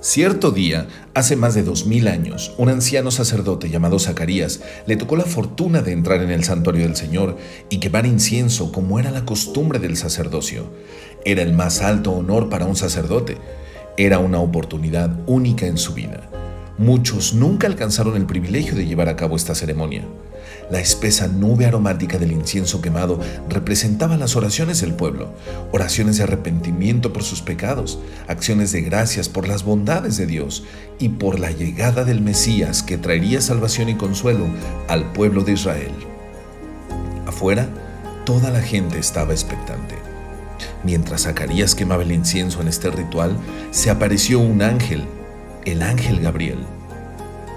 Cierto día, hace más de dos mil años, un anciano sacerdote llamado Zacarías le tocó la fortuna de entrar en el santuario del Señor y quemar incienso como era la costumbre del sacerdocio. Era el más alto honor para un sacerdote. Era una oportunidad única en su vida. Muchos nunca alcanzaron el privilegio de llevar a cabo esta ceremonia. La espesa nube aromática del incienso quemado representaba las oraciones del pueblo, oraciones de arrepentimiento por sus pecados, acciones de gracias por las bondades de Dios y por la llegada del Mesías que traería salvación y consuelo al pueblo de Israel. Afuera, toda la gente estaba expectante. Mientras Zacarías quemaba el incienso en este ritual, se apareció un ángel, el ángel Gabriel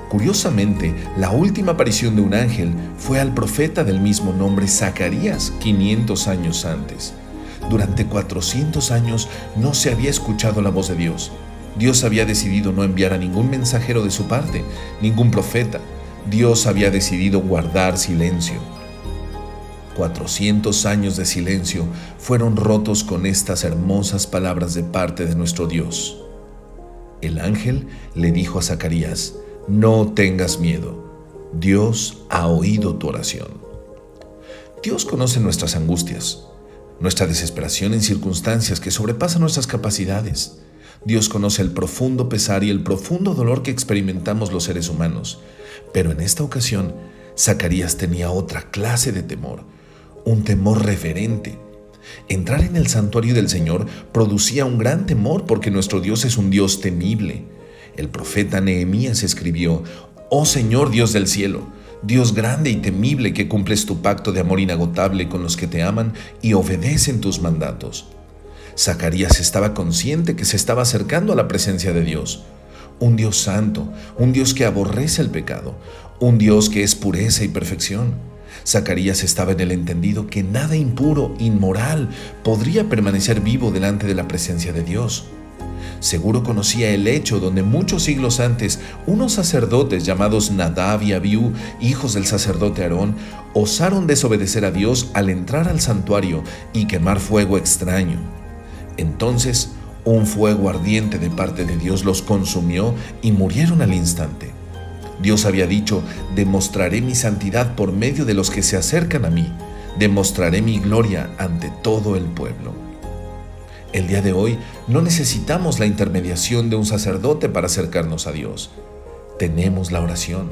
Curiosamente, la última aparición de un ángel fue al profeta del mismo nombre Zacarías 500 años antes. Durante 400 años no se había escuchado la voz de Dios. Dios había decidido no enviar a ningún mensajero de su parte, ningún profeta. Dios había decidido guardar silencio. 400 años de silencio fueron rotos con estas hermosas palabras de parte de nuestro Dios. El ángel le dijo a Zacarías, no tengas miedo. Dios ha oído tu oración. Dios conoce nuestras angustias, nuestra desesperación en circunstancias que sobrepasan nuestras capacidades. Dios conoce el profundo pesar y el profundo dolor que experimentamos los seres humanos. Pero en esta ocasión, Zacarías tenía otra clase de temor, un temor reverente. Entrar en el santuario del Señor producía un gran temor porque nuestro Dios es un Dios temible. El profeta Nehemías escribió, Oh Señor Dios del cielo, Dios grande y temible que cumples tu pacto de amor inagotable con los que te aman y obedecen tus mandatos. Zacarías estaba consciente que se estaba acercando a la presencia de Dios, un Dios santo, un Dios que aborrece el pecado, un Dios que es pureza y perfección. Zacarías estaba en el entendido que nada impuro, inmoral, podría permanecer vivo delante de la presencia de Dios. Seguro conocía el hecho donde muchos siglos antes unos sacerdotes llamados Nadab y Abiú, hijos del sacerdote Aarón, osaron desobedecer a Dios al entrar al santuario y quemar fuego extraño. Entonces, un fuego ardiente de parte de Dios los consumió y murieron al instante. Dios había dicho, demostraré mi santidad por medio de los que se acercan a mí, demostraré mi gloria ante todo el pueblo. El día de hoy no necesitamos la intermediación de un sacerdote para acercarnos a Dios. Tenemos la oración.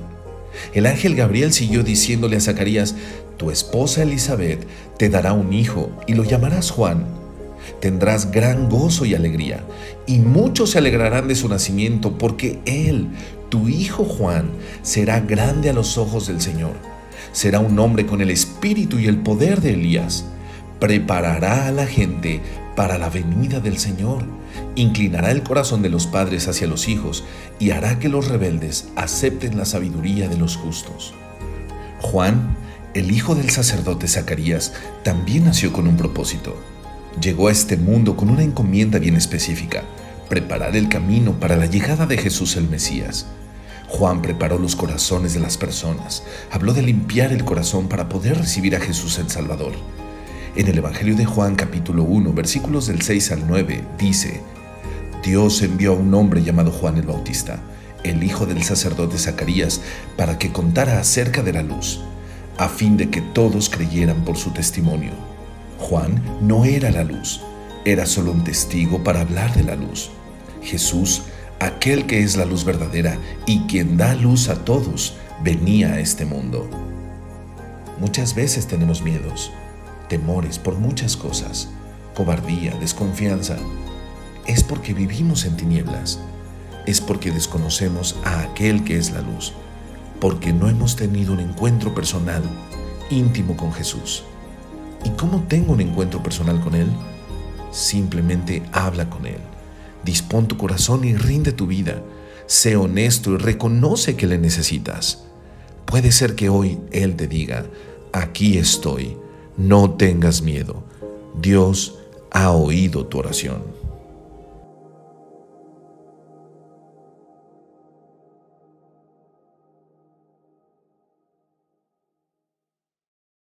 El ángel Gabriel siguió diciéndole a Zacarías, tu esposa Elizabeth te dará un hijo y lo llamarás Juan. Tendrás gran gozo y alegría, y muchos se alegrarán de su nacimiento, porque él, tu hijo Juan, será grande a los ojos del Señor. Será un hombre con el espíritu y el poder de Elías. Preparará a la gente para la venida del Señor. Inclinará el corazón de los padres hacia los hijos y hará que los rebeldes acepten la sabiduría de los justos. Juan, el hijo del sacerdote Zacarías, también nació con un propósito. Llegó a este mundo con una encomienda bien específica, preparar el camino para la llegada de Jesús el Mesías. Juan preparó los corazones de las personas, habló de limpiar el corazón para poder recibir a Jesús el Salvador. En el Evangelio de Juan capítulo 1 versículos del 6 al 9 dice, Dios envió a un hombre llamado Juan el Bautista, el hijo del sacerdote Zacarías, para que contara acerca de la luz, a fin de que todos creyeran por su testimonio. Juan no era la luz, era solo un testigo para hablar de la luz. Jesús, aquel que es la luz verdadera y quien da luz a todos, venía a este mundo. Muchas veces tenemos miedos temores por muchas cosas, cobardía, desconfianza, es porque vivimos en tinieblas, es porque desconocemos a aquel que es la luz, porque no hemos tenido un encuentro personal, íntimo con Jesús. ¿Y cómo tengo un encuentro personal con Él? Simplemente habla con Él. Dispón tu corazón y rinde tu vida. Sé honesto y reconoce que le necesitas. Puede ser que hoy Él te diga, aquí estoy no tengas miedo. Dios ha oído tu oración.